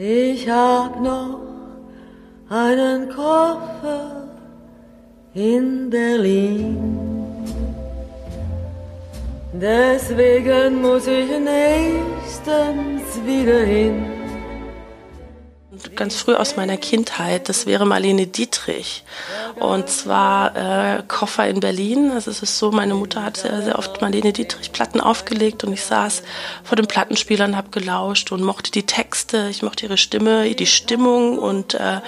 Ich hab noch einen Koffer in Berlin. Deswegen muss ich nächstens wieder hin ganz früh aus meiner Kindheit. Das wäre Marlene Dietrich. Und zwar äh, Koffer in Berlin. Also es ist so, meine Mutter hat sehr, sehr oft Marlene Dietrich Platten aufgelegt und ich saß vor den Plattenspielern, habe gelauscht und mochte die Texte, ich mochte ihre Stimme, die Stimmung und äh,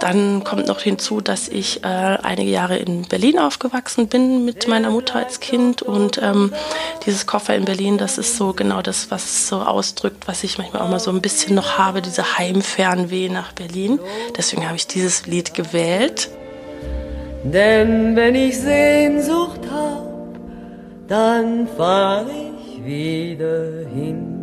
dann kommt noch hinzu, dass ich äh, einige Jahre in Berlin aufgewachsen bin mit meiner Mutter als Kind und ähm, dieses Koffer in Berlin, das ist so genau das, was so ausdrückt, was ich manchmal auch mal so ein bisschen noch habe, diese Heimfernweh nach Berlin. Deswegen habe ich dieses Lied gewählt. Denn wenn ich Sehnsucht hab, dann fahr ich wieder hin.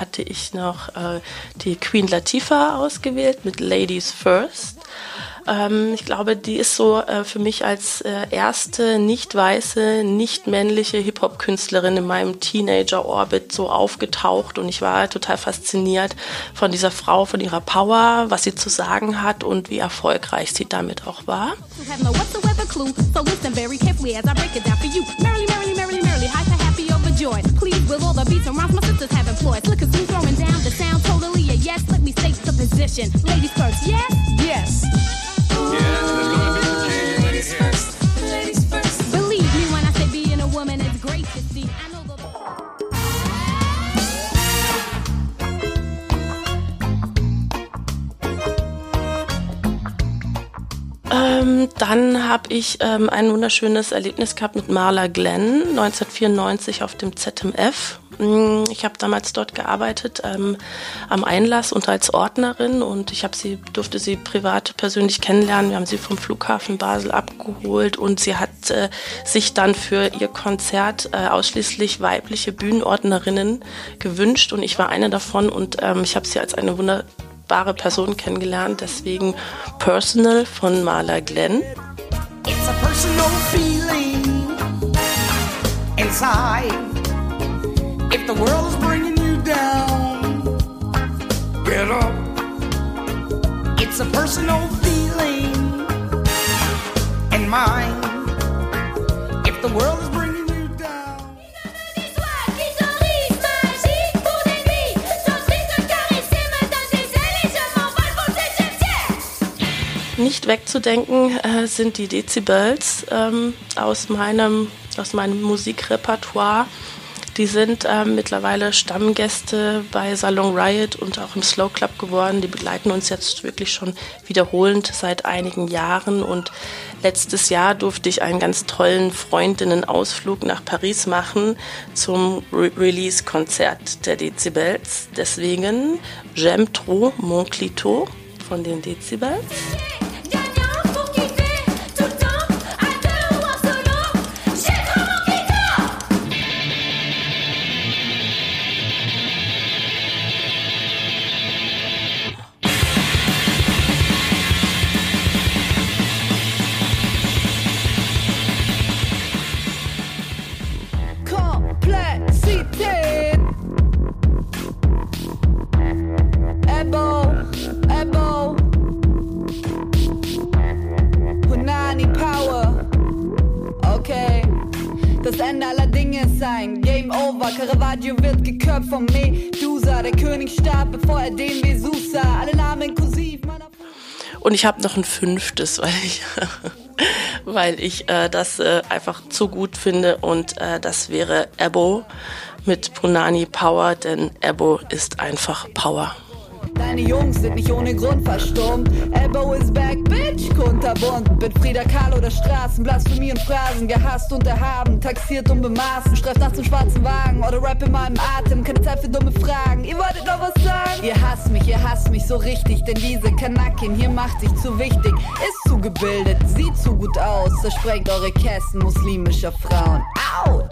Hatte ich noch äh, die Queen Latifah ausgewählt mit Ladies First. Ähm, ich glaube, die ist so äh, für mich als äh, erste nicht weiße, nicht männliche Hip-Hop-Künstlerin in meinem Teenager-Orbit so aufgetaucht und ich war total fasziniert von dieser Frau, von ihrer Power, was sie zu sagen hat und wie erfolgreich sie damit auch war. enjoyed. Please, will all the beats and rhymes my sisters have employed. Slick as throwing down the sound, totally a yes. Let me state the position. Ladies first, yes? Yes. Yes, gonna be some. Ladies first, ladies first. Believe me when I say being a woman is great to see. I know the Ähm, dann habe ich ähm, ein wunderschönes Erlebnis gehabt mit Marla Glenn 1994 auf dem ZMF. Mm, ich habe damals dort gearbeitet ähm, am Einlass und als Ordnerin und ich habe sie durfte sie privat persönlich kennenlernen. Wir haben sie vom Flughafen Basel abgeholt und sie hat äh, sich dann für ihr Konzert äh, ausschließlich weibliche Bühnenordnerinnen gewünscht und ich war eine davon und ähm, ich habe sie als eine wunderbare Person kennengelernt. Deswegen Personal von Marla Glenn. It's a personal feeling inside. If the world is bringing you down, get up. It's a personal feeling and mine. If the world Nicht wegzudenken äh, sind die Dezibels ähm, aus meinem aus meinem Musikrepertoire. Die sind ähm, mittlerweile Stammgäste bei Salon Riot und auch im Slow Club geworden. Die begleiten uns jetzt wirklich schon wiederholend seit einigen Jahren. Und letztes Jahr durfte ich einen ganz tollen Freundinnen-Ausflug nach Paris machen zum Re Release-Konzert der Dezibels. Deswegen J'aime trop mon clito von den Dezibels. Radio wird geköpft vom Medusa. Der König starb, bevor er den Vesus sah. Alle Namen kursiv. Und ich habe noch ein fünftes, weil ich, weil ich äh, das äh, einfach zu gut finde. Und äh, das wäre Ebo mit Punani Power, denn Ebo ist einfach Power. Deine Jungs sind nicht ohne Grund verstummt. Elbow is back, bitch, kunterbunt. Bin Frieda Kahlo der Straßen, Blasphemie und Phrasen, gehasst und erhaben, taxiert und bemaßen. Streif nach zum schwarzen Wagen oder Rap in meinem Atem. Keine Zeit für dumme Fragen. Ihr wolltet noch was sagen? Ihr hasst mich, ihr hasst mich so richtig, denn diese Kanakin hier macht sich zu wichtig. Ist zu gebildet, sieht zu gut aus. Zersprengt eure Kästen muslimischer Frauen. Autsch!